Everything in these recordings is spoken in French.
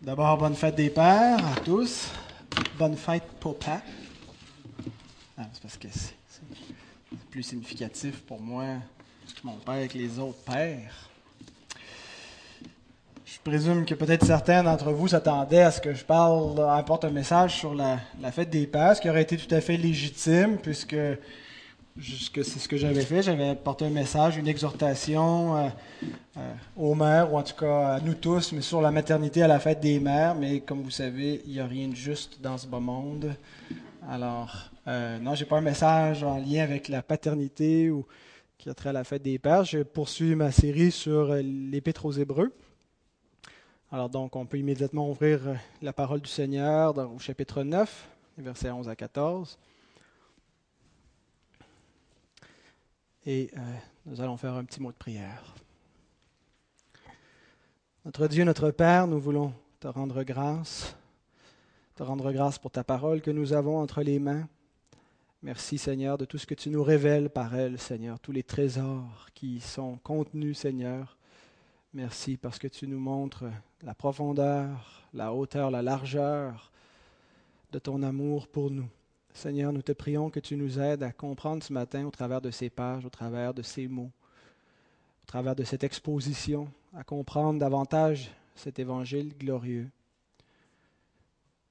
D'abord, bonne fête des pères à tous. Bonne fête, papa. Ah, c'est parce que c'est plus significatif pour moi, mon père, que les autres pères. Je présume que peut-être certains d'entre vous s'attendaient à ce que je parle, apporte un message sur la, fête des pères, ce qui aurait été tout à fait légitime, puisque c'est ce que j'avais fait. J'avais apporté un message, une exhortation euh, euh, aux mères, ou en tout cas à nous tous, mais sur la maternité à la fête des mères. Mais comme vous savez, il n'y a rien de juste dans ce bas monde. Alors, euh, non, j'ai pas un message en lien avec la paternité ou qui a trait à la fête des pères. Je poursuis ma série sur l'Épître aux Hébreux. Alors, donc, on peut immédiatement ouvrir la parole du Seigneur au chapitre 9, versets 11 à 14. Et euh, nous allons faire un petit mot de prière. Notre Dieu, notre Père, nous voulons te rendre grâce, te rendre grâce pour ta parole que nous avons entre les mains. Merci Seigneur de tout ce que tu nous révèles par elle, Seigneur, tous les trésors qui sont contenus, Seigneur. Merci parce que tu nous montres la profondeur, la hauteur, la largeur de ton amour pour nous. Seigneur, nous te prions que tu nous aides à comprendre ce matin au travers de ces pages, au travers de ces mots, au travers de cette exposition, à comprendre davantage cet évangile glorieux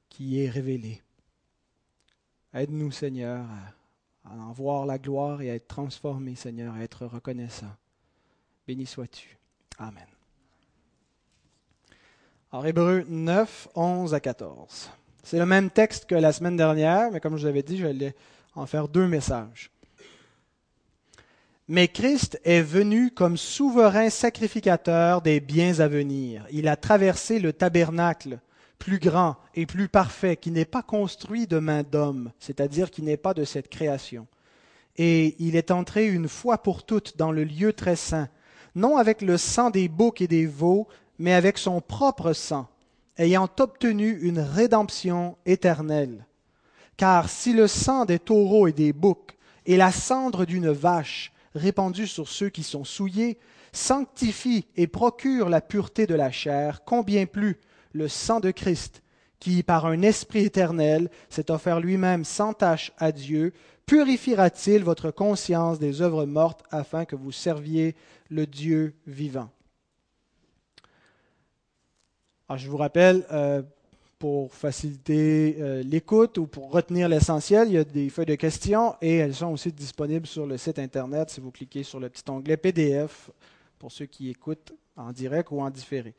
qui est révélé. Aide-nous, Seigneur, à, en voir la gloire et à être transformé, Seigneur, à être reconnaissant. Béni sois-tu. Amen. Alors, Hébreu 9, 11 à 14. C'est le même texte que la semaine dernière, mais comme je vous avais dit, je vais en faire deux messages. Mais Christ est venu comme souverain sacrificateur des biens à venir. Il a traversé le tabernacle plus grand et plus parfait, qui n'est pas construit de main d'homme, c'est-à-dire qui n'est pas de cette création. Et il est entré une fois pour toutes dans le lieu très saint, non avec le sang des boucs et des veaux, mais avec son propre sang ayant obtenu une rédemption éternelle. Car si le sang des taureaux et des boucs et la cendre d'une vache répandue sur ceux qui sont souillés sanctifie et procure la pureté de la chair, combien plus le sang de Christ, qui par un esprit éternel s'est offert lui-même sans tache à Dieu, purifiera-t-il votre conscience des œuvres mortes afin que vous serviez le Dieu vivant? Alors, je vous rappelle, euh, pour faciliter euh, l'écoute ou pour retenir l'essentiel, il y a des feuilles de questions et elles sont aussi disponibles sur le site Internet si vous cliquez sur le petit onglet PDF pour ceux qui écoutent en direct ou en différé.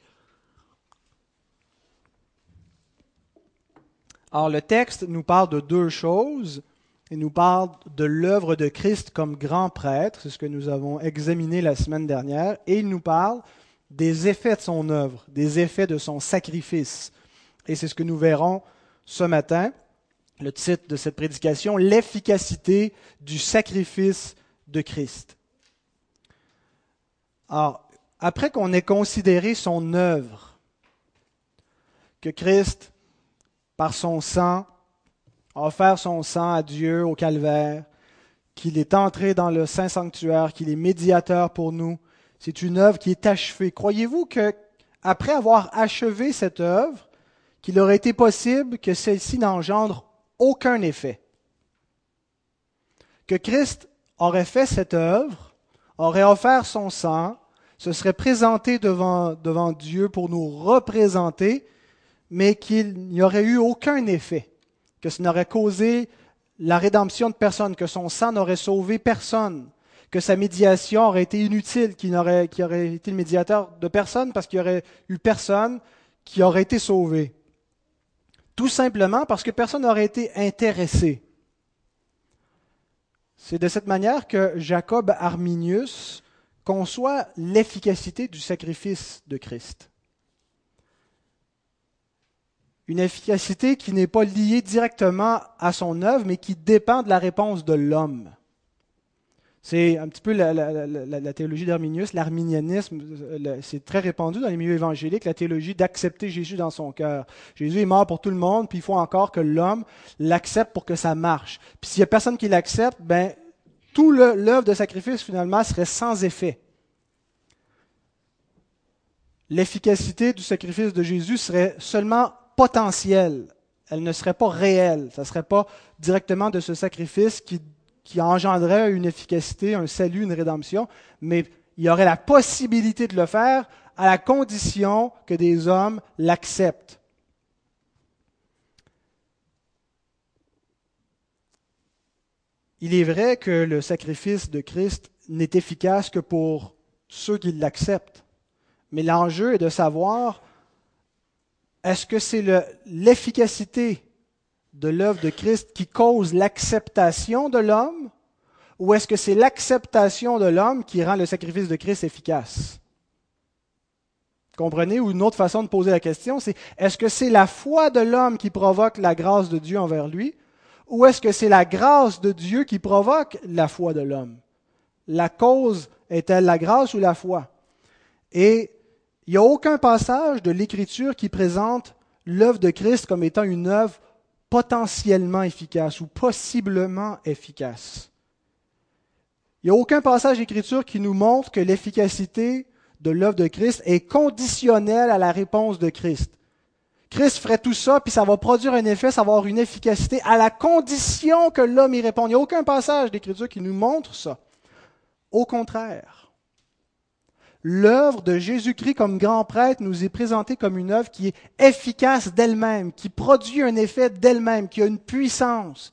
Alors, le texte nous parle de deux choses. Il nous parle de l'œuvre de Christ comme grand prêtre, c'est ce que nous avons examiné la semaine dernière, et il nous parle des effets de son œuvre, des effets de son sacrifice. Et c'est ce que nous verrons ce matin. Le titre de cette prédication, l'efficacité du sacrifice de Christ. Alors, après qu'on ait considéré son œuvre, que Christ, par son sang, a offert son sang à Dieu au calvaire, qu'il est entré dans le saint sanctuaire, qu'il est médiateur pour nous, c'est une œuvre qui est achevée. Croyez-vous que, après avoir achevé cette œuvre, qu'il aurait été possible que celle-ci n'engendre aucun effet? Que Christ aurait fait cette œuvre, aurait offert son sang, se serait présenté devant, devant Dieu pour nous représenter, mais qu'il n'y aurait eu aucun effet, que ce n'aurait causé la rédemption de personne, que son sang n'aurait sauvé personne, que sa médiation aurait été inutile, qu'il aurait, aurait été le médiateur de personne parce qu'il n'y aurait eu personne qui aurait été sauvé. Tout simplement parce que personne n'aurait été intéressé. C'est de cette manière que Jacob Arminius conçoit l'efficacité du sacrifice de Christ. Une efficacité qui n'est pas liée directement à son œuvre, mais qui dépend de la réponse de l'homme. C'est un petit peu la, théologie d'Arminius, l'arminianisme, c'est très répandu dans les milieux évangéliques, la théologie d'accepter Jésus dans son cœur. Jésus est mort pour tout le monde, puis il faut encore que l'homme l'accepte pour que ça marche. Puis s'il n'y a personne qui l'accepte, ben tout l'œuvre de sacrifice finalement serait sans effet. l'efficacité du sacrifice de Jésus serait seulement potentielle. Elle ne serait pas réelle. Ça ne serait pas directement de ce sacrifice qui, qui engendrait une efficacité, un salut, une rédemption, mais il y aurait la possibilité de le faire à la condition que des hommes l'acceptent. Il est vrai que le sacrifice de Christ n'est efficace que pour ceux qui l'acceptent. Mais l'enjeu est de savoir est-ce que c'est l'efficacité de l'œuvre de Christ qui cause l'acceptation de l'homme ou est-ce que c'est l'acceptation de l'homme qui rend le sacrifice de Christ efficace? Comprenez Ou une autre façon de poser la question, c'est est-ce que c'est la foi de l'homme qui provoque la grâce de Dieu envers lui ou est-ce que c'est la grâce de Dieu qui provoque la foi de l'homme? La cause est-elle la grâce ou la foi? Et il n'y a aucun passage de l'Écriture qui présente l'œuvre de Christ comme étant une œuvre potentiellement efficace ou possiblement efficace. Il n'y a aucun passage d'Écriture qui nous montre que l'efficacité de l'œuvre de Christ est conditionnelle à la réponse de Christ. Christ ferait tout ça, puis ça va produire un effet, ça va avoir une efficacité à la condition que l'homme y réponde. Il n'y a aucun passage d'Écriture qui nous montre ça. Au contraire, l'œuvre de Jésus-Christ comme grand prêtre nous est présentée comme une œuvre qui est efficace d'elle-même, qui produit un effet d'elle-même, qui a une puissance.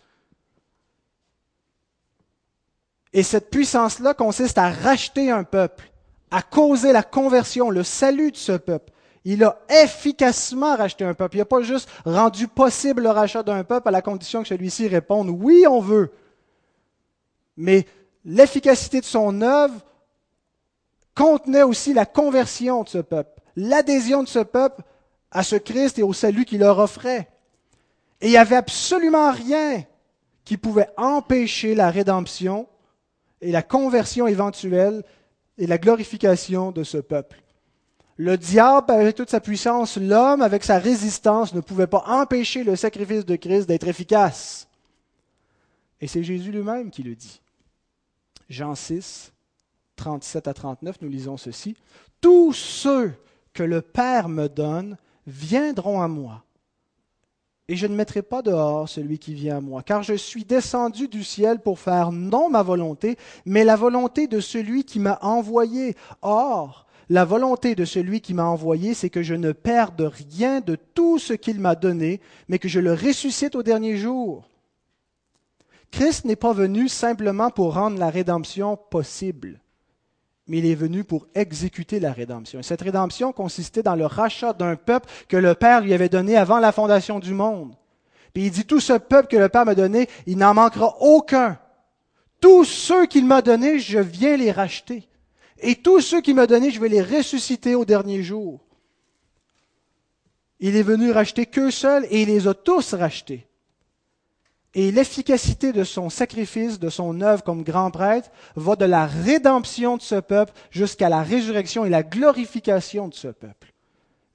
Et cette puissance-là consiste à racheter un peuple, à causer la conversion, le salut de ce peuple. Il a efficacement racheté un peuple. Il n'a pas juste rendu possible le rachat d'un peuple à la condition que celui-ci réponde oui, on veut. Mais l'efficacité de son œuvre contenait aussi la conversion de ce peuple, l'adhésion de ce peuple à ce Christ et au salut qu'il leur offrait. Et il n'y avait absolument rien qui pouvait empêcher la rédemption et la conversion éventuelle et la glorification de ce peuple. Le diable, avec toute sa puissance, l'homme, avec sa résistance, ne pouvait pas empêcher le sacrifice de Christ d'être efficace. Et c'est Jésus lui-même qui le dit. Jean 6, 37 à 39, nous lisons ceci. Tous ceux que le Père me donne viendront à moi. Et je ne mettrai pas dehors celui qui vient à moi, car je suis descendu du ciel pour faire non ma volonté, mais la volonté de celui qui m'a envoyé. Or, la volonté de celui qui m'a envoyé, c'est que je ne perde rien de tout ce qu'il m'a donné, mais que je le ressuscite au dernier jour. Christ n'est pas venu simplement pour rendre la rédemption possible mais il est venu pour exécuter la rédemption. Et cette rédemption consistait dans le rachat d'un peuple que le Père lui avait donné avant la fondation du monde. Puis il dit, tout ce peuple que le Père m'a donné, il n'en manquera aucun. Tous ceux qu'il m'a donnés, je viens les racheter. Et tous ceux qu'il m'a donnés, je vais les ressusciter au dernier jour. Il est venu racheter qu'eux seuls et il les a tous rachetés. Et l'efficacité de son sacrifice, de son œuvre comme grand prêtre, va de la rédemption de ce peuple jusqu'à la résurrection et la glorification de ce peuple.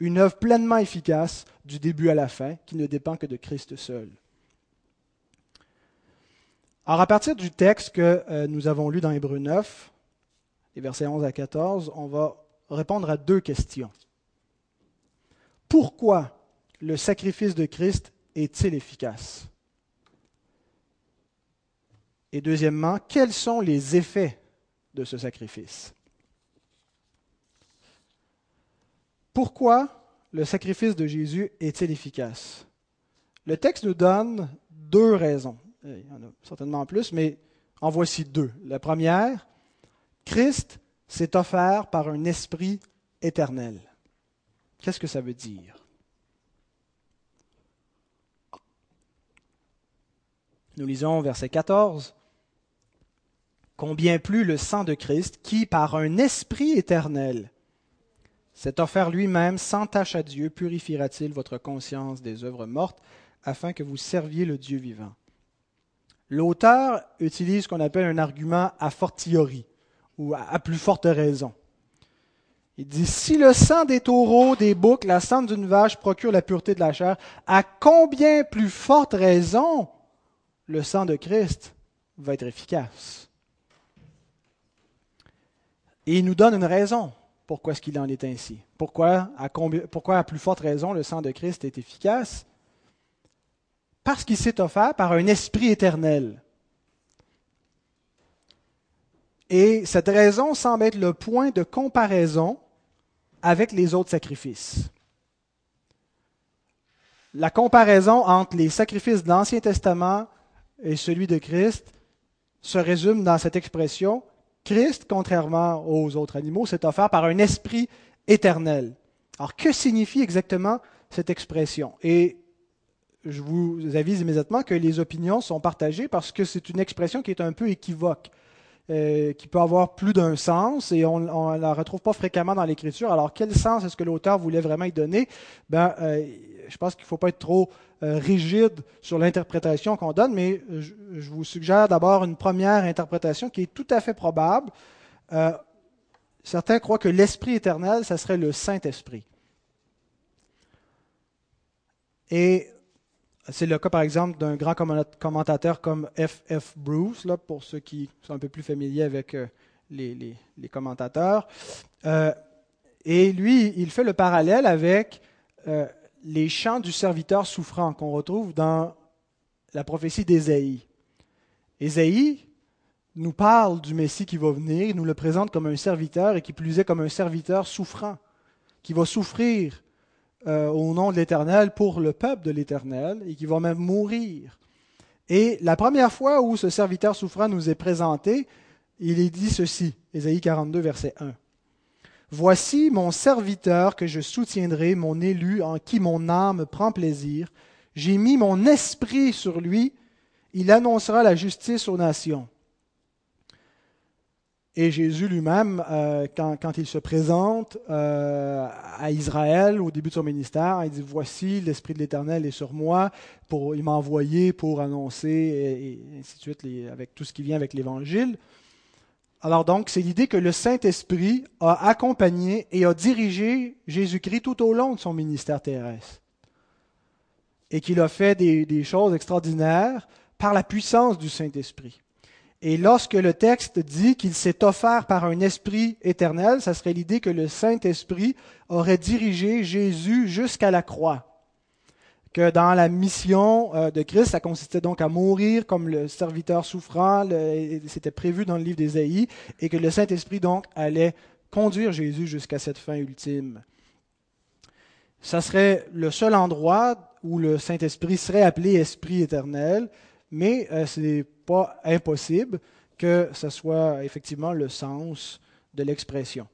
Une œuvre pleinement efficace du début à la fin, qui ne dépend que de Christ seul. Alors, à partir du texte que euh, nous avons lu dans Hébreu 9, les versets 11 à 14, on va répondre à deux questions. Pourquoi le sacrifice de Christ est-il efficace? Et deuxièmement, quels sont les effets de ce sacrifice? Pourquoi le sacrifice de Jésus est-il efficace? Le texte nous donne deux raisons. Il y en a certainement plus, mais en voici deux. La première, Christ s'est offert par un esprit éternel. Qu'est-ce que ça veut dire? Nous lisons verset 14 combien plus le sang de Christ, qui, par un esprit éternel, s'est offert lui-même sans tâche à Dieu, purifiera-t-il votre conscience des œuvres mortes, afin que vous serviez le Dieu vivant. L'auteur utilise ce qu'on appelle un argument a fortiori, ou à plus forte raison. Il dit, si le sang des taureaux, des boucs, la sang d'une vache procure la pureté de la chair, à combien plus forte raison le sang de Christ va être efficace? Et il nous donne une raison pourquoi est-ce qu'il en est ainsi. Pourquoi à, pourquoi, à plus forte raison, le sang de Christ est efficace? Parce qu'il s'est offert par un esprit éternel. Et cette raison semble être le point de comparaison avec les autres sacrifices. La comparaison entre les sacrifices de l'Ancien Testament et celui de Christ se résume dans cette expression Christ, contrairement aux autres animaux, s'est offert par un esprit éternel. Alors, que signifie exactement cette expression? Et je vous avise immédiatement que les opinions sont partagées parce que c'est une expression qui est un peu équivoque. Euh, qui peut avoir plus d'un sens et on ne la retrouve pas fréquemment dans l'Écriture. Alors, quel sens est-ce que l'auteur voulait vraiment y donner? Ben, euh, Je pense qu'il ne faut pas être trop euh, rigide sur l'interprétation qu'on donne, mais je, je vous suggère d'abord une première interprétation qui est tout à fait probable. certains croient que l'Esprit éternel, ça serait le Saint-Esprit. Et c'est le cas, par exemple, d'un grand commentateur comme F. F. Bruce, là, pour ceux qui sont un peu plus familiers avec euh, les, commentateurs. Euh, et lui, il fait le parallèle avec euh, les chants du serviteur souffrant qu'on retrouve dans la prophétie d'Ésaïe. Ésaïe nous parle du Messie qui va venir, il nous le présente comme un serviteur et qui plus est comme un serviteur souffrant, qui va souffrir euh, au nom de l'Éternel pour le peuple de l'Éternel et qui va même mourir. Et la première fois où ce serviteur souffrant nous est présenté, il est dit ceci, Ésaïe 42, verset 1. Voici mon serviteur que je soutiendrai, mon élu en qui mon âme prend plaisir. J'ai mis mon esprit sur lui, il annoncera la justice aux nations. Et Jésus lui-même, euh, quand, il se présente euh, à Israël au début de son ministère, il dit, voici, l'Esprit de l'Éternel est sur moi, pour, il m'a envoyé pour annoncer, et, ainsi de suite, avec tout ce qui vient avec l'Évangile. Alors donc, c'est l'idée que le Saint-Esprit a accompagné et a dirigé Jésus-Christ tout au long de son ministère terrestre. Et qu'il a fait des choses extraordinaires par la puissance du Saint-Esprit. Et lorsque le texte dit qu'il s'est offert par un esprit éternel, ça serait l'idée que le Saint-Esprit aurait dirigé Jésus jusqu'à la croix. Que dans la mission euh, de Christ, ça consistait donc à mourir comme le serviteur souffrant, c'était prévu dans le livre d'Ésaïe, et que le Saint-Esprit donc allait conduire Jésus jusqu'à cette fin ultime. Ça serait le seul endroit où le Saint-Esprit serait appelé Esprit éternel, mais euh, ce n'est impossible que ce soit effectivement le sens de l'expression.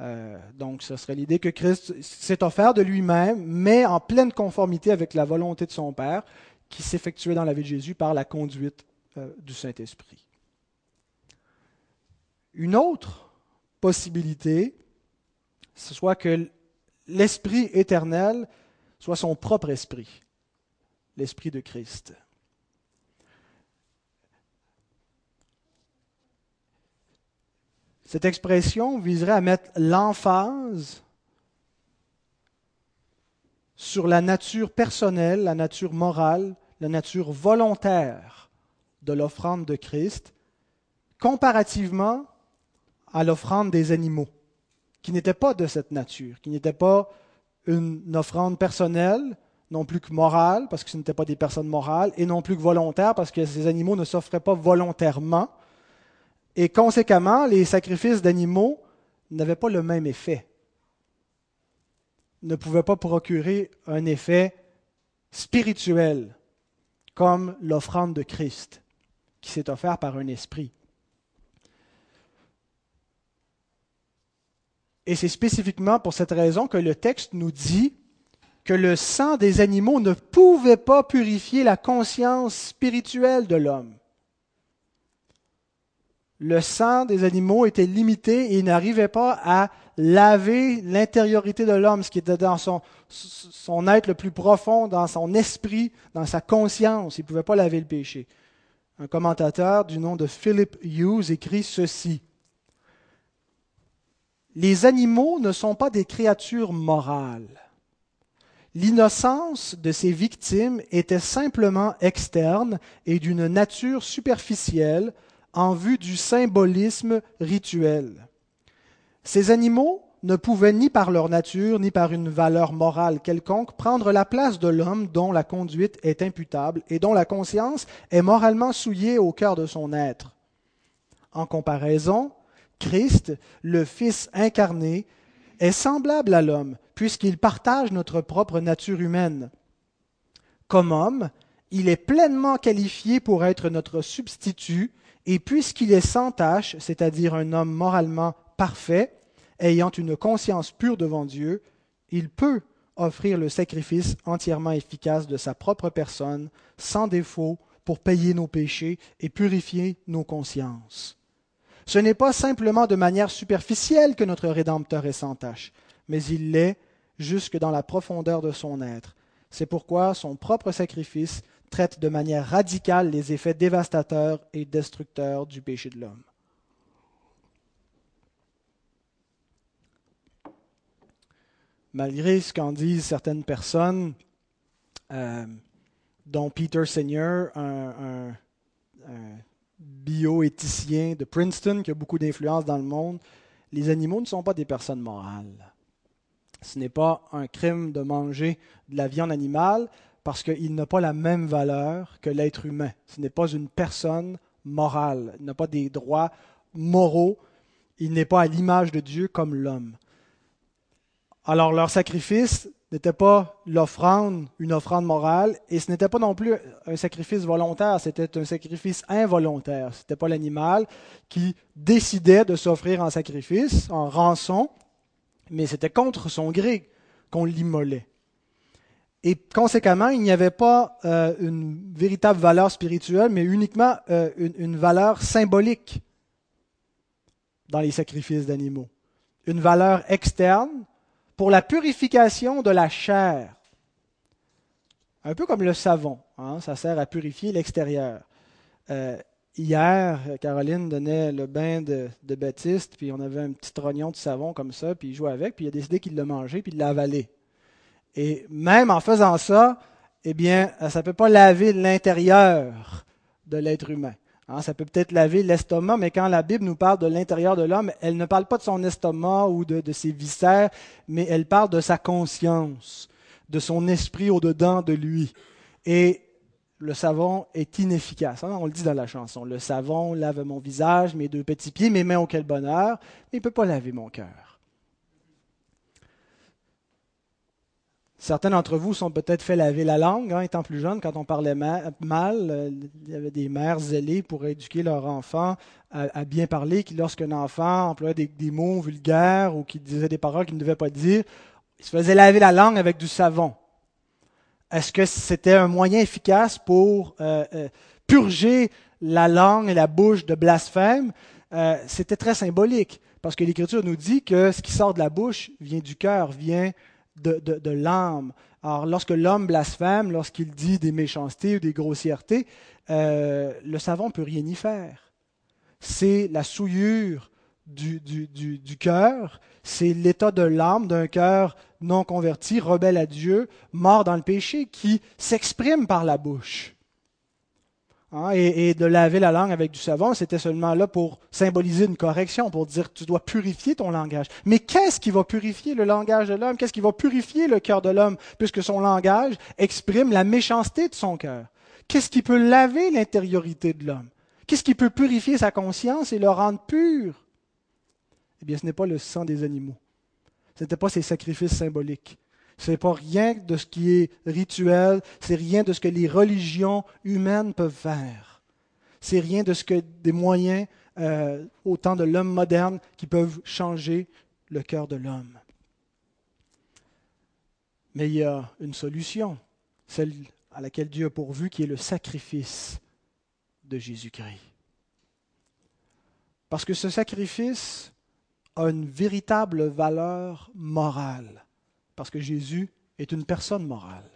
Euh, donc, ce serait l'idée que Christ s'est offert de lui-même, mais en pleine conformité avec la volonté de son Père, qui s'effectuait dans la vie de Jésus par la conduite euh, du Saint-Esprit. Une autre possibilité, ce soit que l'Esprit éternel soit son propre esprit, l'Esprit de Christ. Cette expression viserait à mettre l'emphase sur la nature personnelle, la nature morale, la nature volontaire de l'offrande de Christ, comparativement à l'offrande des animaux, qui n'était pas de cette nature, qui n'était pas une offrande personnelle, non plus que morale, parce que ce n'étaient pas des personnes morales, et non plus que volontaire, parce que ces animaux ne s'offraient pas volontairement, et conséquemment, les sacrifices d'animaux n'avaient pas le même effet, ne pouvaient pas procurer un effet spirituel comme l'offrande de Christ qui s'est offert par un esprit. Et c'est spécifiquement pour cette raison que le texte nous dit que le sang des animaux ne pouvait pas purifier la conscience spirituelle de l'homme le sang des animaux était limité et il n'arrivait pas à laver l'intériorité de l'homme, ce qui était dans son, son être le plus profond, dans son esprit, dans sa conscience. Il ne pouvait pas laver le péché. Un commentateur du nom de Philip Hughes écrit ceci. Les animaux ne sont pas des créatures morales. L'innocence de ces victimes était simplement externe et d'une nature superficielle en vue du symbolisme rituel. Ces animaux ne pouvaient ni par leur nature, ni par une valeur morale quelconque prendre la place de l'homme dont la conduite est imputable et dont la conscience est moralement souillée au cœur de son être. En comparaison, Christ, le Fils incarné, est semblable à l'homme, puisqu'il partage notre propre nature humaine. Comme homme, il est pleinement qualifié pour être notre substitut, et puisqu'il est sans tâche, c'est-à-dire un homme moralement parfait, ayant une conscience pure devant Dieu, il peut offrir le sacrifice entièrement efficace de sa propre personne, sans défaut, pour payer nos péchés et purifier nos consciences. Ce n'est pas simplement de manière superficielle que notre Rédempteur est sans tâche, mais il l'est jusque dans la profondeur de son être. C'est pourquoi son propre sacrifice traite de manière radicale les effets dévastateurs et destructeurs du péché de l'homme. malgré ce qu'en disent certaines personnes, euh, dont Peter Senior, un, bioéthicien de Princeton qui a beaucoup d'influence dans le monde, les animaux ne sont pas des personnes morales. Ce n'est pas un crime de manger de la viande animale parce qu'il n'a pas la même valeur que l'être humain. Ce n'est pas une personne morale. Il n'a pas des droits moraux. Il n'est pas à l'image de Dieu comme l'homme. Alors leur sacrifice n'était pas l'offrande, une offrande morale, et ce n'était pas non plus un sacrifice volontaire, c'était un sacrifice involontaire. Ce n'était pas l'animal qui décidait de s'offrir en sacrifice, en rançon, mais c'était contre son gré qu'on l'immolait. Et conséquemment, il n'y avait pas euh, une véritable valeur spirituelle, mais uniquement euh, une valeur symbolique dans les sacrifices d'animaux. Une valeur externe pour la purification de la chair. Un peu comme le savon, hein, ça sert à purifier l'extérieur. Euh, hier, Caroline donnait le bain de, Baptiste, puis on avait un petit trognon de savon comme ça, puis il jouait avec, puis il a décidé qu'il l'a mangé, puis il l'a. Et même en faisant ça, eh bien, ça ne peut pas laver l'intérieur de l'être humain. Hein, ça peut peut-être laver l'estomac, mais quand la Bible nous parle de l'intérieur de l'homme, elle ne parle pas de son estomac ou de, ses viscères, mais elle parle de sa conscience, de son esprit au-dedans de lui. Et le savon est inefficace. Hein, on le dit dans la chanson. Le savon lave mon visage, mes deux petits pieds, mes mains, au quel bonheur, mais il ne peut pas laver mon cœur. Certains d'entre vous sont peut-être fait laver la langue, hein, étant plus jeunes, quand on parlait mal. Euh, il y avait des mères zélées pour éduquer leur enfant à, bien parler, qui, lorsqu'un enfant employait des, mots vulgaires ou qui disait des paroles qu'il ne devait pas dire, il se faisait laver la langue avec du savon. Est-ce que c'était un moyen efficace pour euh, euh, purger la langue et la bouche de blasphème? C'était très symbolique, parce que l'Écriture nous dit que ce qui sort de la bouche vient du cœur, vient de, l'âme. Alors, lorsque l'homme blasphème, lorsqu'il dit des méchancetés ou des grossièretés, euh, le savant ne peut rien y faire. C'est la souillure du, du cœur, c'est l'état de l'âme d'un cœur non converti, rebelle à Dieu, mort dans le péché, qui s'exprime par la bouche. Hein, et, de laver la langue avec du savon, c'était seulement là pour symboliser une correction, pour dire tu dois purifier ton langage. Mais qu'est-ce qui va purifier le langage de l'homme? Qu'est-ce qui va purifier le cœur de l'homme, puisque son langage exprime la méchanceté de son cœur? Qu'est-ce qui peut laver l'intériorité de l'homme? Qu'est-ce qui peut purifier sa conscience et le rendre pur? Eh bien, ce n'est pas le sang des animaux. Ce n'était pas ces sacrifices symboliques. Ce n'est pas rien de ce qui est rituel, c'est rien de ce que les religions humaines peuvent faire. C'est rien de ce que des moyens euh, au temps de l'homme moderne qui peuvent changer le cœur de l'homme. Mais il y a une solution, celle à laquelle Dieu a pourvu, qui est le sacrifice de Jésus-Christ. Parce que ce sacrifice a une véritable valeur morale parce que Jésus est une personne morale.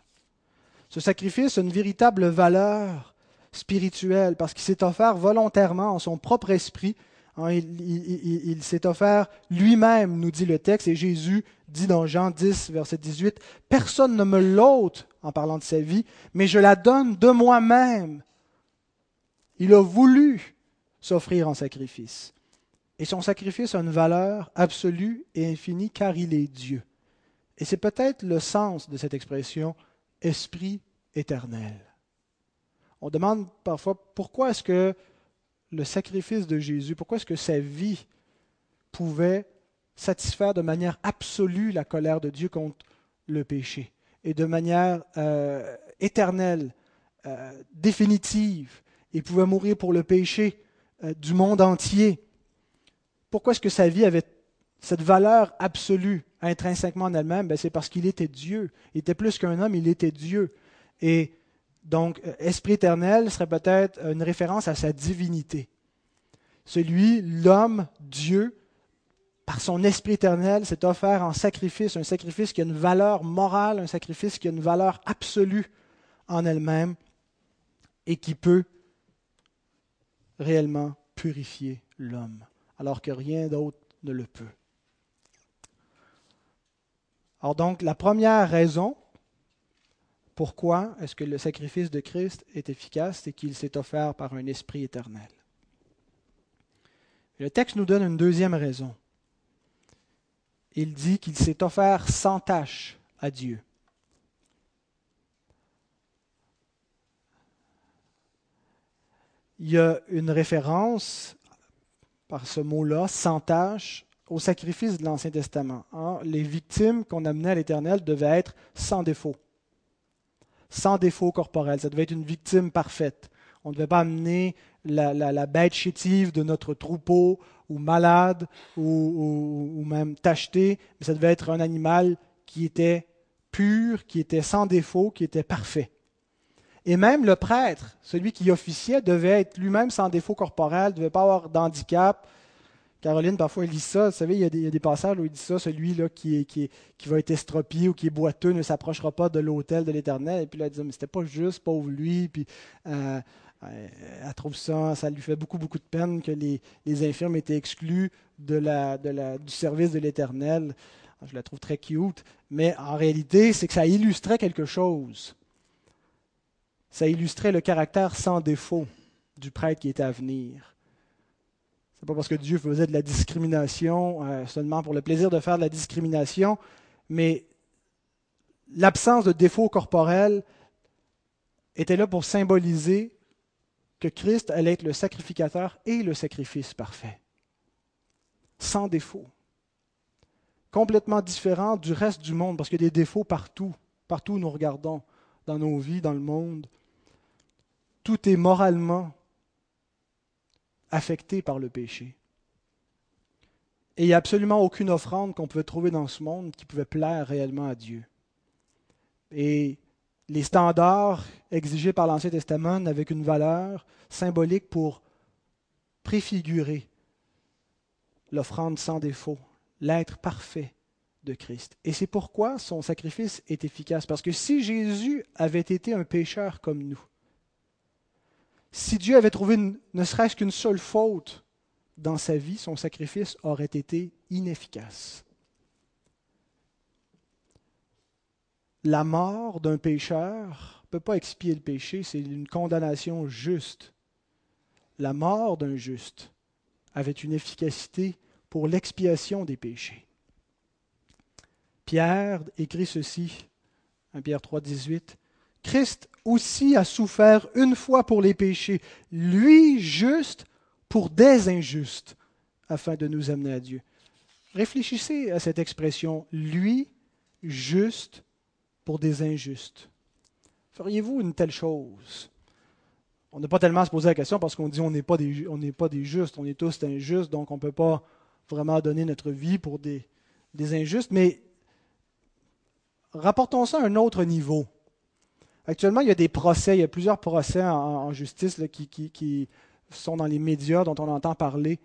Ce sacrifice a une véritable valeur spirituelle parce qu'il s'est offert volontairement en son propre esprit. Hein, il, s'est offert lui-même, nous dit le texte, et Jésus dit dans Jean 10, verset 18, Personne ne me l'ôte en parlant de sa vie, mais je la donne de moi-même. Il a voulu s'offrir en sacrifice. Et son sacrifice a une valeur absolue et infinie car il est Dieu. Et c'est peut-être le sens de cette expression Esprit éternel. On demande parfois pourquoi est-ce que le sacrifice de Jésus, pourquoi est-ce que sa vie pouvait satisfaire de manière absolue la colère de Dieu contre le péché et de manière euh, éternelle, euh, définitive. Il pouvait mourir pour le péché euh, du monde entier. Pourquoi est-ce que sa vie avait cette valeur absolue intrinsèquement en elle-même ben, C'est parce qu'il était Dieu. Il était plus qu'un homme, il était Dieu. Et donc, Esprit éternel serait peut-être une référence à sa divinité. Celui, l'homme, Dieu, par son Esprit éternel, s'est offert en sacrifice, un sacrifice qui a une valeur morale, un sacrifice qui a une valeur absolue en elle-même et qui peut réellement purifier l'homme, alors que rien d'autre ne le peut. Alors donc, la première raison pourquoi est-ce que le sacrifice de Christ est efficace, c'est qu'il s'est offert par un esprit éternel. Le texte nous donne une deuxième raison. Il dit qu'il s'est offert sans tâche à Dieu. Il y a une référence par ce mot-là, sans tâche, au sacrifice de l'Ancien Testament. Hein. Les victimes qu'on amenait à l'Éternel devaient être sans défaut sans défaut corporel. Ça devait être une victime parfaite. On ne devait pas amener la, bête chétive de notre troupeau, ou malade, ou, même tacheté, mais ça devait être un animal qui était pur, qui était sans défaut, qui était parfait. Et même le prêtre, celui qui officiait, devait être lui-même sans défaut corporel, ne devait pas avoir d'handicap, Caroline, parfois, elle lit ça. Vous savez, il y a des, passages où il dit ça, celui-là qui, qui, va être estropié ou qui est boiteux ne s'approchera pas de l'autel de l'Éternel. Et puis là, elle dit, mais c'était pas juste, pauvre lui. Puis euh, euh, elle trouve ça, ça lui fait beaucoup, beaucoup de peine que les, infirmes étaient exclus de la, de la, du service de l'Éternel. Je la trouve très cute. Mais en réalité, c'est que ça illustrait quelque chose. Ça illustrait le caractère sans défaut du prêtre qui était à venir n'est pas parce que Dieu faisait de la discrimination euh, seulement pour le plaisir de faire de la discrimination, mais l'absence de défaut corporel était là pour symboliser que Christ allait être le sacrificateur et le sacrifice parfait, sans défaut, complètement différent du reste du monde, parce qu'il y a des défauts partout, partout où nous regardons, dans nos vies, dans le monde. Tout est moralement affectés par le péché. Et il n'y a absolument aucune offrande qu'on pouvait trouver dans ce monde qui pouvait plaire réellement à Dieu. Et les standards exigés par l'Ancien Testament n'avaient qu'une valeur symbolique pour préfigurer l'offrande sans défaut, l'être parfait de Christ. Et c'est pourquoi son sacrifice est efficace. Parce que si Jésus avait été un pécheur comme nous, si Dieu avait trouvé ne serait-ce qu'une seule faute dans sa vie, son sacrifice aurait été inefficace. La mort d'un pécheur ne peut pas expier le péché, c'est une condamnation juste. La mort d'un juste avait une efficacité pour l'expiation des péchés. Pierre écrit ceci, 1 Pierre 3, 18. Christ aussi a souffert une fois pour les péchés, lui juste pour des injustes, afin de nous amener à Dieu. Réfléchissez à cette expression, lui juste pour des injustes. Feriez-vous une telle chose? On n'a pas tellement à se poser la question parce qu'on dit on n'est pas, des, pas des justes, on est tous injustes, donc on ne peut pas vraiment donner notre vie pour des, des injustes, mais rapportons ça à un autre niveau. Actuellement, il y a des procès, il y a plusieurs procès en, justice qui, sont dans les médias dont on entend parler.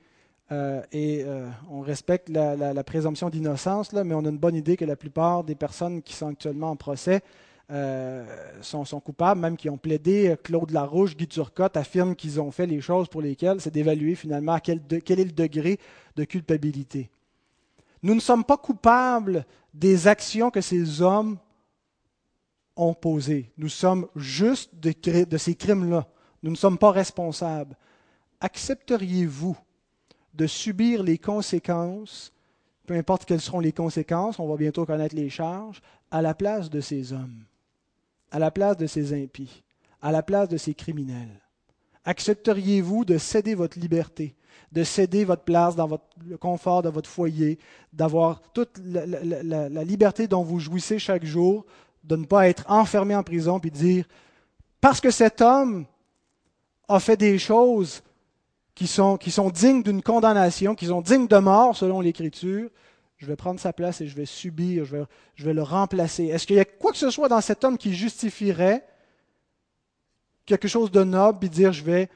Euh, et euh, on respecte la, présomption d'innocence, mais on a une bonne idée que la plupart des personnes qui sont actuellement en procès euh, sont, coupables, même qui ont plaidé. Claude Larouche, Guy Turcotte affirment qu'ils ont fait les choses pour lesquelles c'est d'évaluer finalement quel, quel est le degré de culpabilité. Nous ne sommes pas coupables des actions que ces hommes ont posé. Nous sommes justes de, ces crimes-là. Nous ne sommes pas responsables. Accepteriez-vous de subir les conséquences, peu importe quelles seront les conséquences, on va bientôt connaître les charges, à la place de ces hommes, à la place de ces impies, à la place de ces criminels? Accepteriez-vous de céder votre liberté, de céder votre place dans votre, le confort de votre foyer, d'avoir toute la, liberté dont vous jouissez chaque jour, de ne pas être enfermé en prison, puis dire, parce que cet homme a fait des choses qui sont, dignes d'une condamnation, qui sont dignes de mort selon l'Écriture, je vais prendre sa place et je vais subir, je vais, je vais le remplacer. Est-ce qu'il y a quoi que ce soit dans cet homme qui justifierait quelque chose de noble et dire je vais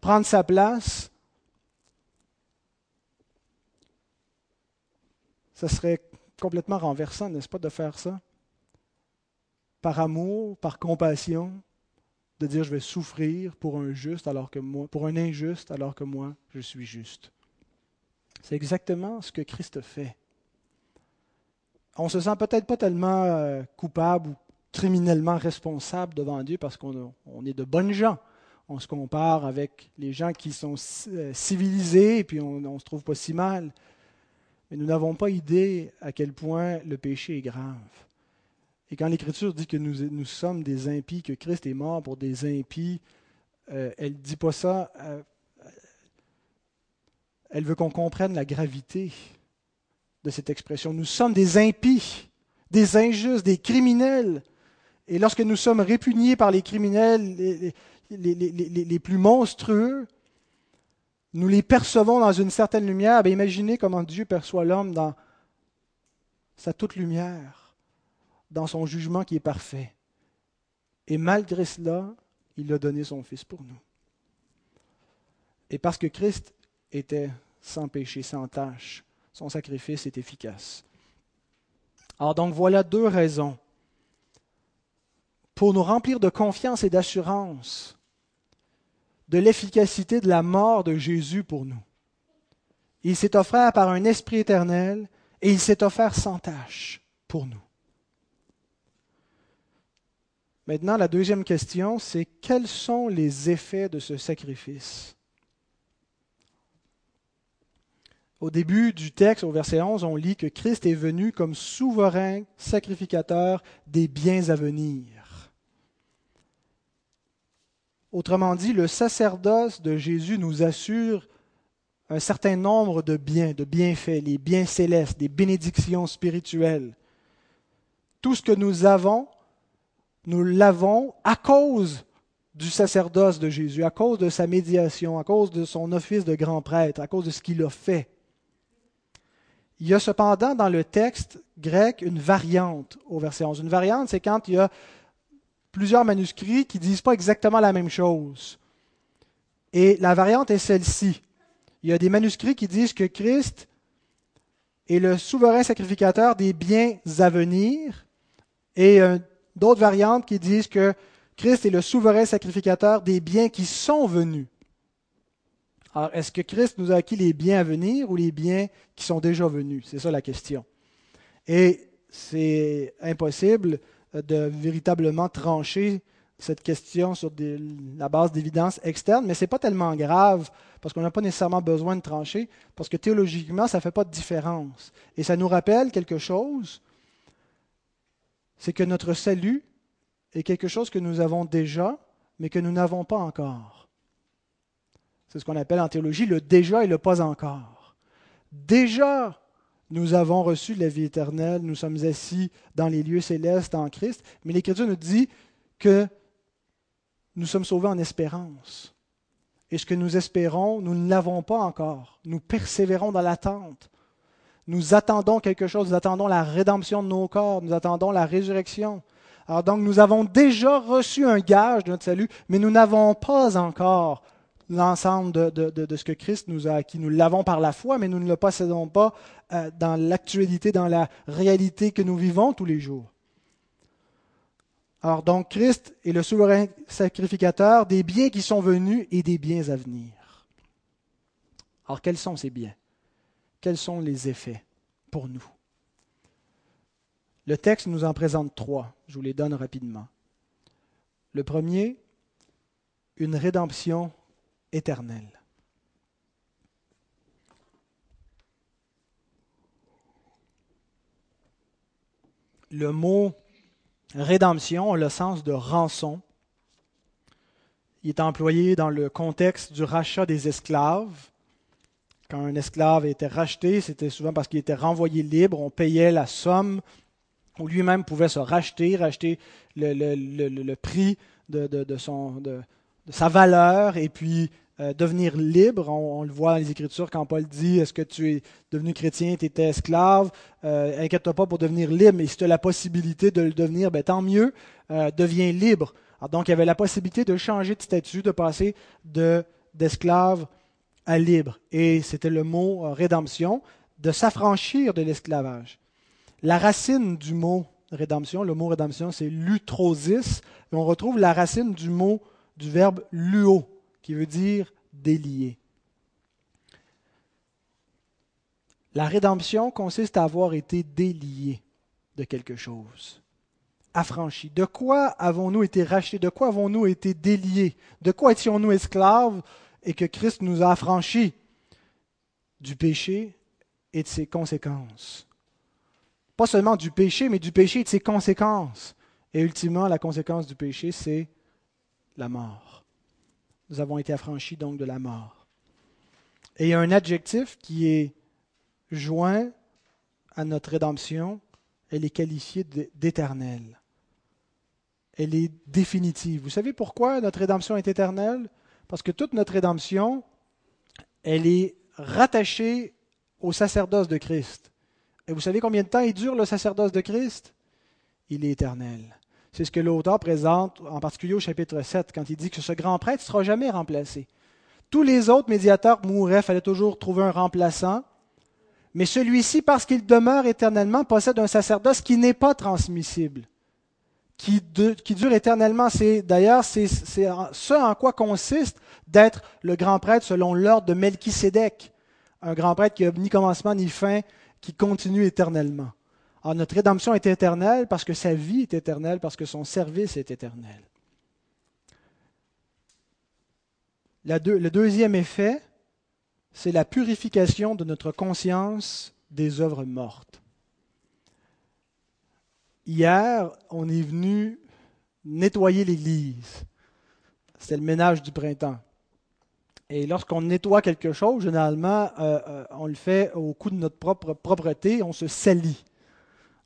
prendre sa place, ce serait complètement renversant, n'est-ce pas, de faire ça? Par amour, par compassion, de dire je vais souffrir pour un juste alors que moi, pour un injuste alors que moi je suis juste. C'est exactement ce que Christ fait. On se sent peut-être pas tellement euh, coupable ou criminellement responsable devant Dieu parce qu'on est de bonnes gens. On se compare avec les gens qui sont euh, civilisés et puis on ne se trouve pas si mal. Mais nous n'avons pas idée à quel point le péché est grave. Et quand l'Écriture dit que nous, sommes des impies, que Christ est mort pour des impies, euh, elle ne dit pas ça. Euh, elle veut qu'on comprenne la gravité de cette expression. Nous sommes des impies, des injustes, des criminels. Et lorsque nous sommes répugnés par les criminels les, plus monstrueux, nous les percevons dans une certaine lumière. Ben, imaginez comment Dieu perçoit l'homme dans sa toute lumière, dans son jugement qui est parfait. Et malgré cela, il a donné son Fils pour nous. Et parce que Christ était sans péché, sans tâche, son sacrifice est efficace. Alors donc voilà deux raisons pour nous remplir de confiance et d'assurance de l'efficacité de la mort de Jésus pour nous. Il s'est offert par un esprit éternel et il s'est offert sans tâche pour nous. Maintenant, la deuxième question, c'est quels sont les effets de ce sacrifice? Au début du texte, au verset 11, on lit que Christ est venu comme souverain sacrificateur des biens à venir. Autrement dit, le sacerdoce de Jésus nous assure un certain nombre de biens, de bienfaits, les biens célestes, des bénédictions spirituelles. Tout ce que nous avons, nous l'avons à cause du sacerdoce de Jésus, à cause de sa médiation, à cause de son office de grand prêtre, à cause de ce qu'il a fait. Il y a cependant dans le texte grec une variante au verset 11. Une variante, c'est quand il y a plusieurs manuscrits qui ne disent pas exactement la même chose. Et la variante est celle-ci. Il y a des manuscrits qui disent que Christ est le souverain sacrificateur des biens à venir, et euh, d'autres variantes qui disent que Christ est le souverain sacrificateur des biens qui sont venus. Alors, est-ce que Christ nous a acquis les biens à venir ou les biens qui sont déjà venus? C'est ça la question. Et c'est impossible de véritablement trancher cette question sur la base d'évidence externe, mais ce n'est pas tellement grave parce qu'on n'a pas nécessairement besoin de trancher, parce que théologiquement, ça ne fait pas de différence. Et ça nous rappelle quelque chose, c'est que notre salut est quelque chose que nous avons déjà, mais que nous n'avons pas encore. C'est ce qu'on appelle en théologie le déjà et le pas encore. Déjà, nous avons reçu la vie éternelle, nous sommes assis dans les lieux célestes en Christ, mais l'Écriture nous dit que nous sommes sauvés en espérance. Et ce que nous espérons, nous ne l'avons pas encore. Nous persévérons dans l'attente. Nous attendons quelque chose, nous attendons la rédemption de nos corps, nous attendons la résurrection. Alors donc nous avons déjà reçu un gage de notre salut, mais nous n'avons pas encore l'ensemble de, ce que Christ nous a acquis. Nous l'avons par la foi, mais nous ne le possédons pas euh, dans l'actualité, dans la réalité que nous vivons tous les jours. Alors donc Christ est le souverain sacrificateur des biens qui sont venus et des biens à venir. Alors quels sont ces biens? quels sont les effets pour nous? Le texte nous en présente trois. Je vous les donne rapidement. Le premier, une rédemption éternelle. Le mot rédemption a le sens de rançon. Il est employé dans le contexte du rachat des esclaves quand un esclave était racheté, c'était souvent parce qu'il était renvoyé libre. On payait la somme où lui-même pouvait se racheter, racheter le, prix de, sa valeur et puis euh, devenir libre. On, le voit dans les Écritures quand Paul dit Est-ce que tu es devenu chrétien, tu étais esclave? Euh, Inquiète-toi pas pour devenir libre, mais si tu as la possibilité de le devenir, ben, tant mieux, euh, deviens libre. donc, il y avait la possibilité de changer de statut, de passer de, d'esclave à libre. Et c'était le mot rédemption, de s'affranchir de l'esclavage. La racine du mot rédemption, le mot rédemption, c'est lutrosis, et on retrouve la racine du mot, du verbe luo, qui veut dire délier. La rédemption consiste à avoir été délié de quelque chose, affranchi. De quoi avons-nous été rachetés? De quoi avons-nous été déliés? De quoi étions-nous esclaves? Et que Christ nous a affranchis Du péché et de ses conséquences. Pas seulement du péché, mais du péché et de ses conséquences. Et ultimement, la conséquence du péché, c'est la mort. Nous avons été affranchis donc de la mort. Et il y a un adjectif qui est joint à notre rédemption, elle est qualifiée d'éternelle. Elle est définitive. Vous savez pourquoi notre rédemption est éternelle? Parce que toute notre rédemption, elle est rattachée au sacerdoce de Christ. Et vous savez combien de temps il dure le sacerdoce de Christ? Il est éternel. C'est ce que l'auteur présente, en particulier au chapitre 7, quand il dit que ce grand prêtre ne sera jamais remplacé. Tous les autres médiateurs mouraient, il fallait toujours trouver un remplaçant. Mais celui-ci, parce qu'il demeure éternellement, possède un sacerdoce qui n'est pas transmissible, qui, dure éternellement. C'est d'ailleurs c'est, ce en quoi consiste d'être le grand prêtre selon l'ordre de Melchisédek, un grand prêtre qui n'a ni commencement ni fin, qui continue éternellement. Alors, notre rédemption est éternelle parce que sa vie est éternelle, parce que son service est éternel. le deuxième effet, c'est la purification de notre conscience des œuvres mortes. Hier, on est venu nettoyer l'Église. C'était le ménage du printemps. Et lorsqu'on nettoie quelque chose, généralement, euh, euh, on le fait au coup de notre propre propreté, on se salit.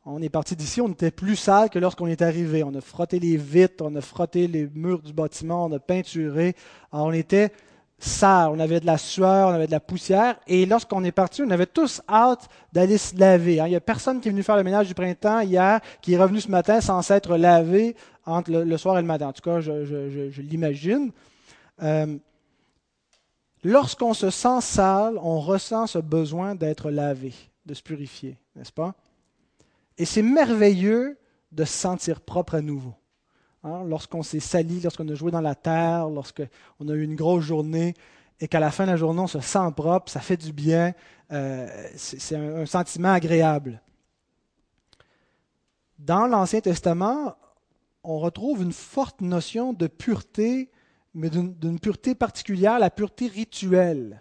On est parti d'ici, on était plus sale que lorsqu'on est arrivé. On a frotté les vitres, on a frotté les murs du bâtiment, on a peinturé. Alors on était sale, on avait de la sueur, on avait de la poussière. Et lorsqu'on est parti, on avait tous hâte d'aller se laver. Il n'y a personne qui est venu faire le ménage du printemps hier, qui est revenu ce matin sans s'être lavé entre le, soir et le matin. En tout cas, je, l'imagine. Euh, lorsqu'on se sent sale, on ressent ce besoin d'être lavé, de se purifier, n'est-ce pas? Et c'est merveilleux de se sentir propre à nouveau. Hein, lorsqu'on s'est sali, lorsqu'on a joué dans la terre, lorsqu'on a eu une grosse journée et qu'à la fin de la journée, on se sent propre, ça fait du bien, euh, c'est un, sentiment agréable. Dans l'Ancien Testament, on retrouve une forte notion de pureté, mais d'une pureté particulière, la pureté rituelle.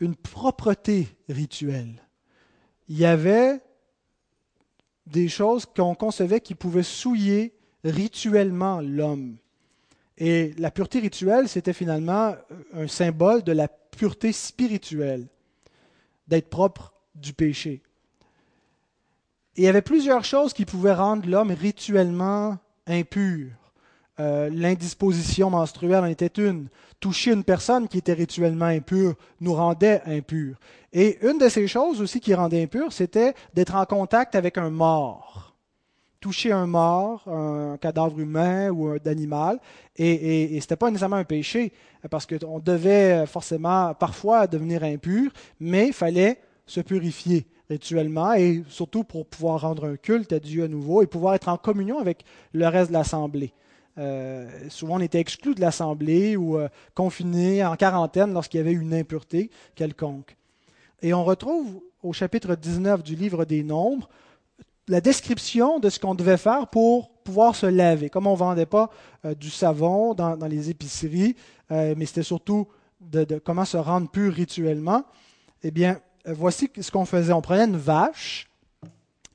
une propreté rituelle. Il y avait des choses qu'on concevait qui pouvaient souiller rituellement l'homme. Et la pureté rituelle, c'était finalement un symbole de la pureté spirituelle, d'être propre du péché. Il y avait plusieurs choses qui pouvaient rendre l'homme rituellement impur. Euh, l'indisposition menstruelle en était une. Toucher une personne qui était rituellement impure nous rendait impurs. Et une de ces choses aussi qui rendait impur, c'était d'être en contact avec un mort. Toucher un mort, un cadavre humain ou d'animal, et, et, ce n'était pas nécessairement un péché, parce qu'on devait forcément parfois devenir impur, mais il fallait se purifier rituellement et surtout pour pouvoir rendre un culte à Dieu à nouveau et pouvoir être en communion avec le reste de l'assemblée. Euh, souvent, on était exclu de l'Assemblée ou euh, confiné en quarantaine lorsqu'il y avait une impureté quelconque. Et on retrouve au chapitre 19 du livre des Nombres la description de ce qu'on devait faire pour pouvoir se laver. Comme on ne vendait pas euh, du savon dans, les épiceries, mais c'était surtout de, comment se rendre pur rituellement, eh bien, voici ce qu'on faisait. On prenait une vache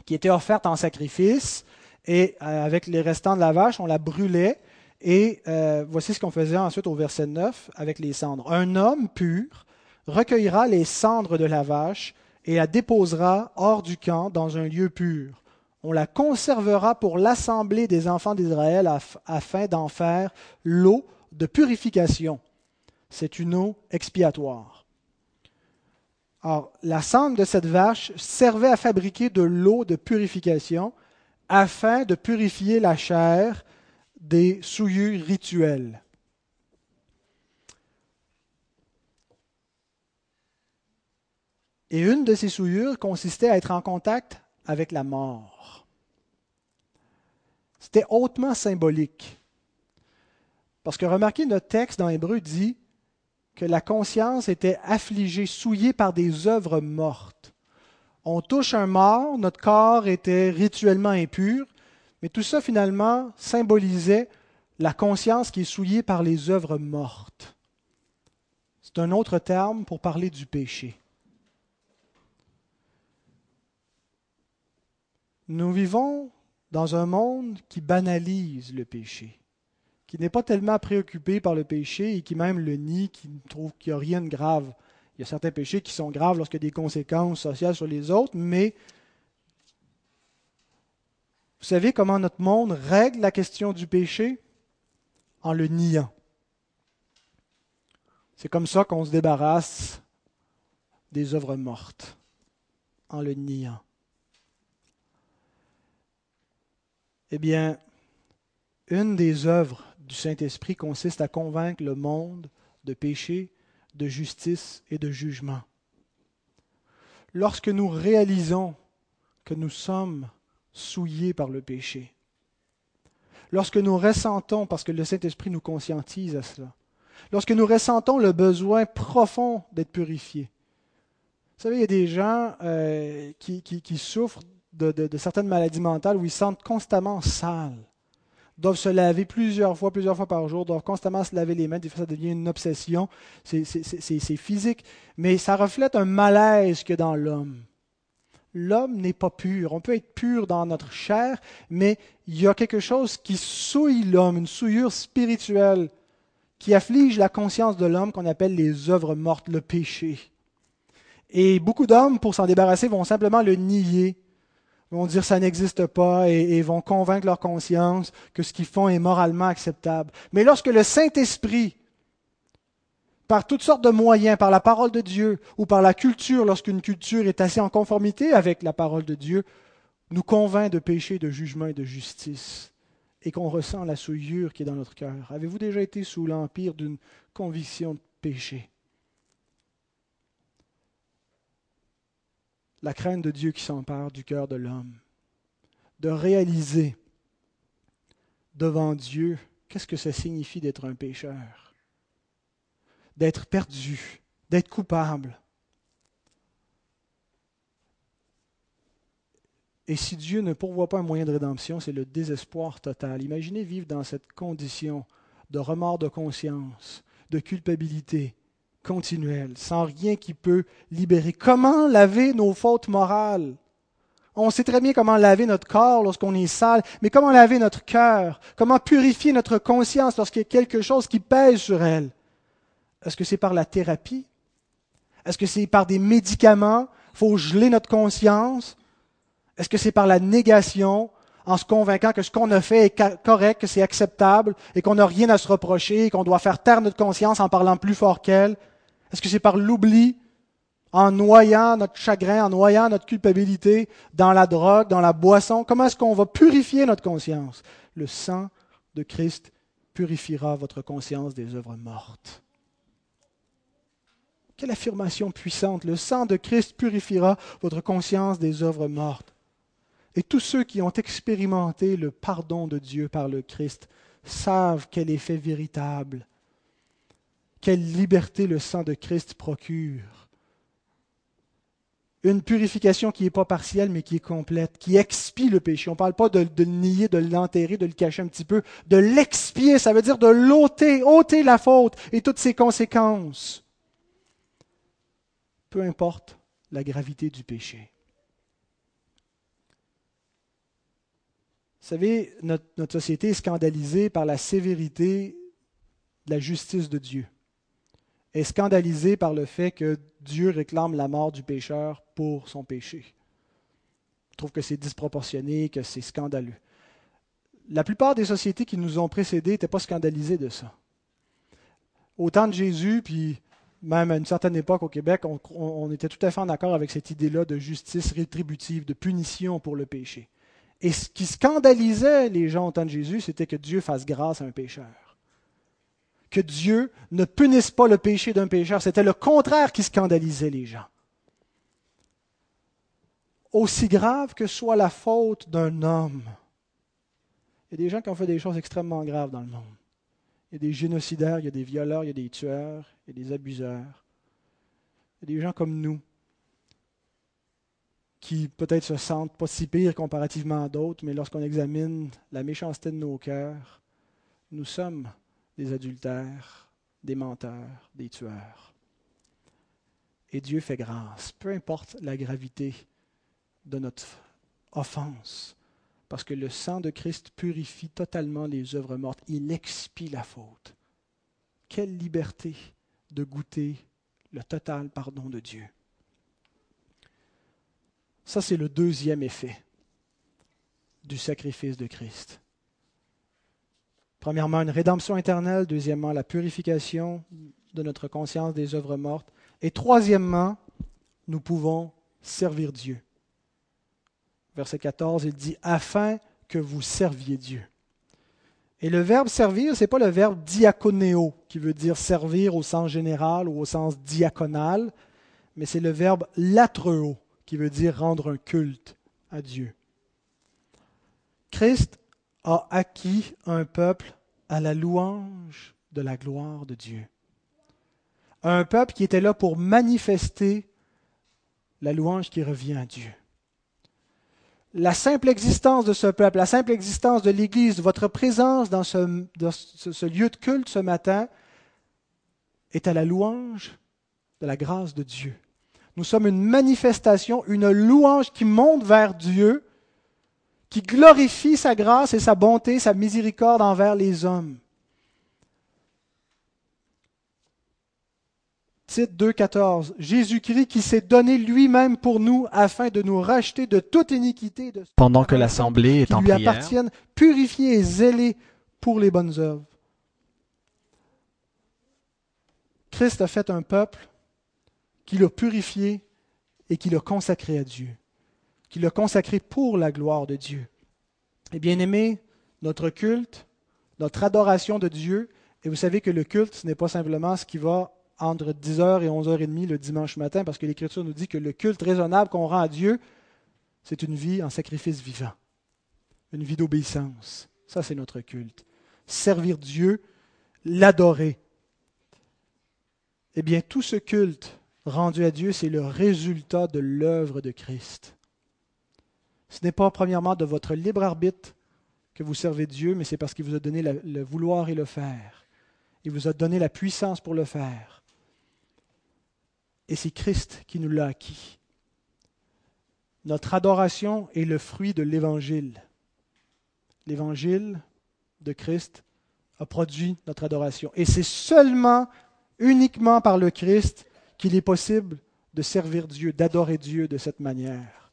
qui était offerte en sacrifice, et euh, avec les restants de la vache, on la brûlait, et euh, voici ce qu'on faisait ensuite au verset 9 avec les cendres. Un homme pur recueillera les cendres de la vache et la déposera hors du camp dans un lieu pur. On la conservera pour l'assemblée des enfants d'Israël afin d'en faire l'eau de purification. C'est une eau expiatoire. Alors, la cendre de cette vache servait à fabriquer de l'eau de purification afin de purifier la chair des souillures rituelles. Et une de ces souillures consistait à être en contact avec la mort. C'était hautement symbolique. Parce que remarquez, notre texte dans Hébreu dit que la conscience était affligée, souillée par des œuvres mortes. On touche un mort, notre corps était rituellement impur, mais tout ça finalement symbolisait la conscience qui est souillée par les œuvres mortes. C'est un autre terme pour parler du péché. Nous vivons dans un monde qui banalise le péché, qui n'est pas tellement préoccupé par le péché et qui même le nie, qui trouve qu'il n'y a rien de grave. Il y a certains péchés qui sont graves lorsqu'il y a des conséquences sociales sur les autres, mais vous savez comment notre monde règle la question du péché? En le niant. C'est comme ça qu'on se débarrasse des œuvres mortes, en le niant. Eh bien, une des œuvres du Saint-Esprit consiste à convaincre le monde de péché, de justice et de jugement. Lorsque nous réalisons que nous sommes souillés par le péché, lorsque nous ressentons, parce que le Saint-Esprit nous conscientise à cela, lorsque nous ressentons le besoin profond d'être purifiés. Vous savez, il y a des gens euh, qui, qui souffrent de, certaines maladies mentales où ils se sentent constamment sales, doivent se laver plusieurs fois, plusieurs fois par jour, doivent constamment se laver les mains. Des fois, ça devient une obsession. C'est physique, mais ça reflète un malaise que dans l'homme. L'homme n'est pas pur. On peut être pur dans notre chair, mais il y a quelque chose qui souille l'homme, une souillure spirituelle qui afflige la conscience de l'homme qu'on appelle les œuvres mortes, le péché. Et beaucoup d'hommes, pour s'en débarrasser, vont simplement le nier vont dire ça n'existe pas et, vont convaincre leur conscience que ce qu'ils font est moralement acceptable. Mais lorsque le Saint-Esprit, par toutes sortes de moyens, par la parole de Dieu ou par la culture, lorsqu'une culture est assez en conformité avec la parole de Dieu, nous convainc de péché, de jugement et de justice, et qu'on ressent la souillure qui est dans notre cœur. Avez-vous déjà été sous l'empire d'une conviction de péché? La crainte de Dieu qui s'empare du cœur de l'homme, de réaliser devant Dieu qu'est-ce que ça signifie d'être un pécheur, d'être perdu, d'être coupable. Et si Dieu ne pourvoit pas un moyen de rédemption, c'est le désespoir total. Imaginez vivre dans cette condition de remords de conscience, de culpabilité, continuelle, sans rien qui peut libérer. Comment laver nos fautes morales? On sait très bien comment laver notre corps lorsqu'on est sale, mais comment laver notre cœur? Comment purifier notre conscience lorsqu'il y a quelque chose qui pèse sur elle? Est-ce que c'est par la thérapie? Est-ce que c'est par des médicaments? Faut geler notre conscience? Est-ce que c'est par la négation en se convainquant que ce qu'on a fait est correct, que c'est acceptable et qu'on n'a rien à se reprocher, qu'on doit faire taire notre conscience en parlant plus fort qu'elle? Est-ce que c'est par l'oubli, en noyant notre chagrin, en noyant notre culpabilité dans la drogue, dans la boisson? Comment est-ce qu'on va purifier notre conscience? Le sang de Christ purifiera votre conscience des œuvres mortes. Quelle affirmation puissante. Le sang de Christ purifiera votre conscience des œuvres mortes. Et tous ceux qui ont expérimenté le pardon de Dieu par le Christ savent quel effet véritable quelle liberté le sang de Christ procure. Une purification qui n'est pas partielle, mais qui est complète, qui expie le péché. On ne parle pas de, le nier, de l'enterrer, de le cacher un petit peu, de l'expier, ça veut dire de l'ôter, ôter la faute et toutes ses conséquences. Peu importe la gravité du péché. Vous savez, notre, notre, société est scandalisée par la sévérité de la justice de Dieu. Est scandalisée par le fait que Dieu réclame la mort du pécheur pour son péché. Je trouve que c'est disproportionné, que c'est scandaleux. La plupart des sociétés qui nous ont précédés n'étaient pas scandalisées de ça. Au temps de Jésus, puis même à une certaine époque au Québec, on, était tout à fait en accord avec cette idée-là de justice rétributive, de punition pour le péché. Et ce qui scandalisait les gens au temps de Jésus, c'était que Dieu fasse grâce à un pécheur. Que Dieu ne punisse pas le péché d'un pécheur. C'était le contraire qui scandalisait les gens. Aussi grave que soit la faute d'un homme. Il y a des gens qui ont fait des choses extrêmement graves dans le monde. Il y a des génocidaires, il y a des violeurs, il y a des tueurs, il y a des abuseurs. Il y a des gens comme nous qui peut-être se sentent pas si pires comparativement à d'autres, mais lorsqu'on examine la méchanceté de nos cœurs, nous sommes des adultères, des menteurs, des tueurs. Et Dieu fait grâce, peu importe la gravité de notre offense, parce que le sang de Christ purifie totalement les œuvres mortes, il expie la faute. Quelle liberté de goûter le total pardon de Dieu. Ça, c'est le deuxième effet du sacrifice de Christ. Premièrement, une rédemption éternelle. Deuxièmement, la purification de notre conscience des œuvres mortes. Et troisièmement, nous pouvons servir Dieu. Verset 14, il dit, afin que vous serviez Dieu. Et le verbe servir, ce n'est pas le verbe diaconéo, qui veut dire servir au sens général ou au sens diaconal, mais c'est le verbe latreo, qui veut dire rendre un culte à Dieu. Christ a acquis un peuple à la louange de la gloire de Dieu. Un peuple qui était là pour manifester la louange qui revient à Dieu. La simple existence de ce peuple, la simple existence de l'Église, votre présence dans ce, lieu de culte ce matin est à la louange de la grâce de Dieu. Nous sommes une manifestation, une louange qui monte vers Dieu, qui glorifie sa grâce et sa bonté, sa miséricorde envers les hommes. Titre 2.14. Jésus-Christ qui s'est donné lui-même pour nous afin de nous racheter de toute iniquité. De Pendant que l'assemblée est en lui prière, appartiennent, purifiés et zélés pour les bonnes œuvres. Christ a fait un peuple qui l'a purifié et qui l'a consacré à Dieu, qui l'a consacré pour la gloire de Dieu. Et bien aimé, notre culte, notre adoration de Dieu, et vous savez que le culte, ce n'est pas simplement ce qui va entre 10h et 11h30 le dimanche matin, parce que l'Écriture nous dit que le culte raisonnable qu'on rend à Dieu, c'est une vie en sacrifice vivant, une vie d'obéissance. Ça, c'est notre culte. Servir Dieu, l'adorer. Eh bien, tout ce culte rendu à Dieu, c'est le résultat de l'œuvre de Christ. Ce n'est pas premièrement de votre libre arbitre que vous servez Dieu, mais c'est parce qu'il vous a donné le vouloir et le faire. Il vous a donné la puissance pour le faire. Et c'est Christ qui nous l'a acquis. Notre adoration est le fruit de l'Évangile. L'Évangile de Christ a produit notre adoration. Et c'est seulement, uniquement par le Christ qu'il est possible de servir Dieu, d'adorer Dieu de cette manière.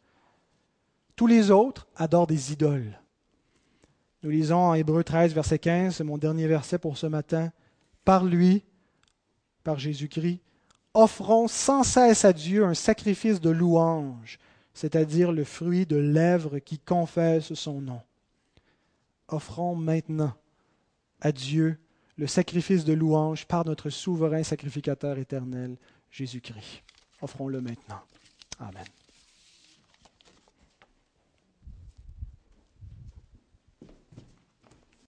Tous les autres adorent des idoles. Nous lisons en Hébreu 13, verset 15, c'est mon dernier verset pour ce matin. Par lui, par Jésus-Christ, offrons sans cesse à Dieu un sacrifice de louange, c'est-à-dire le fruit de lèvres qui confessent son nom. Offrons maintenant à Dieu le sacrifice de louange par notre souverain sacrificateur éternel, Jésus-Christ. Offrons-le maintenant. Amen.